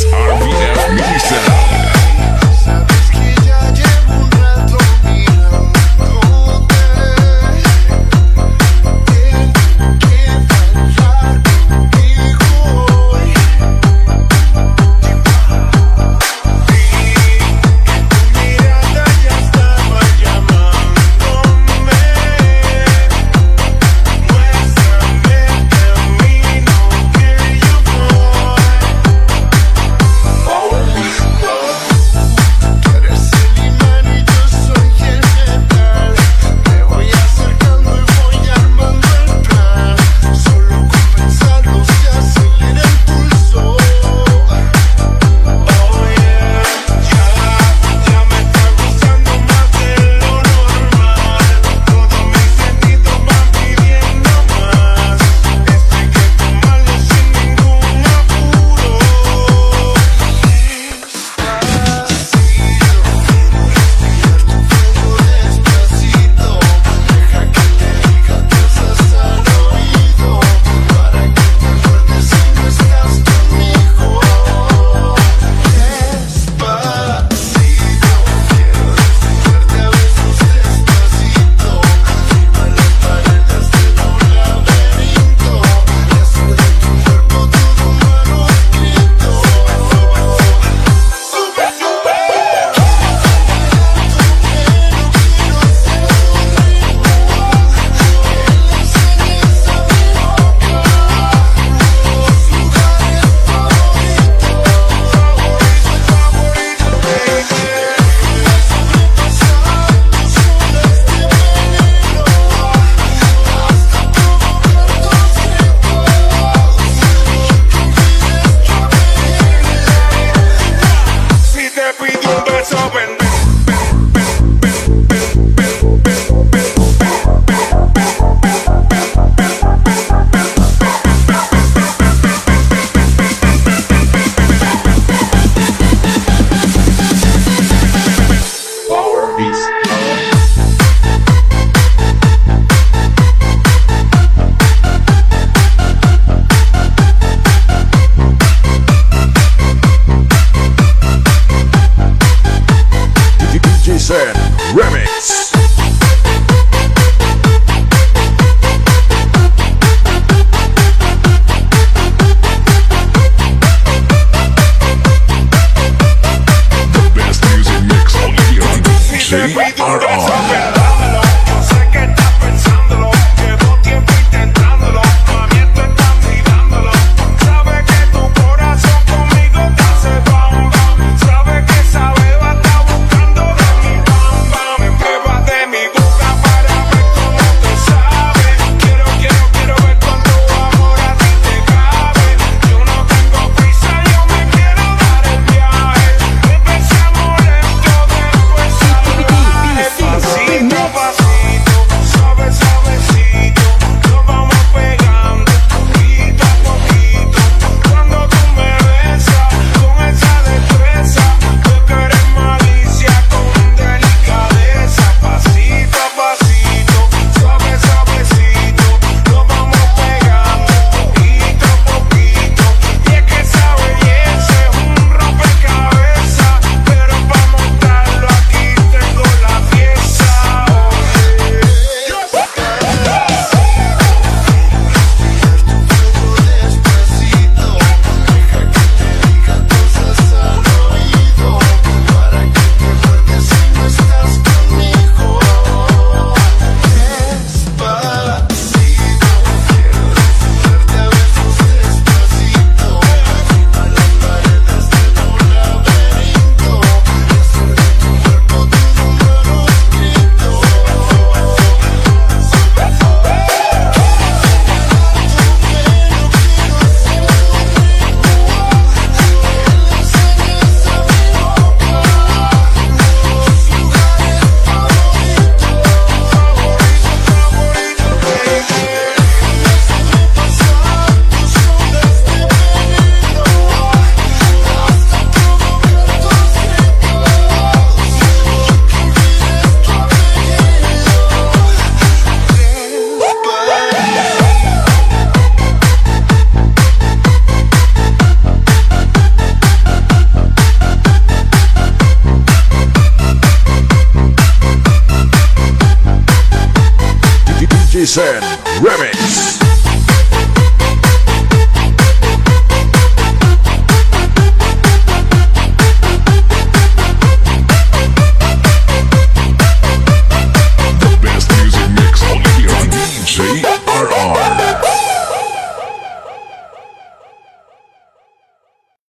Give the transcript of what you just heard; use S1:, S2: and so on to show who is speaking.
S1: XRVF Mini
S2: hard on.
S1: Citizen Remix.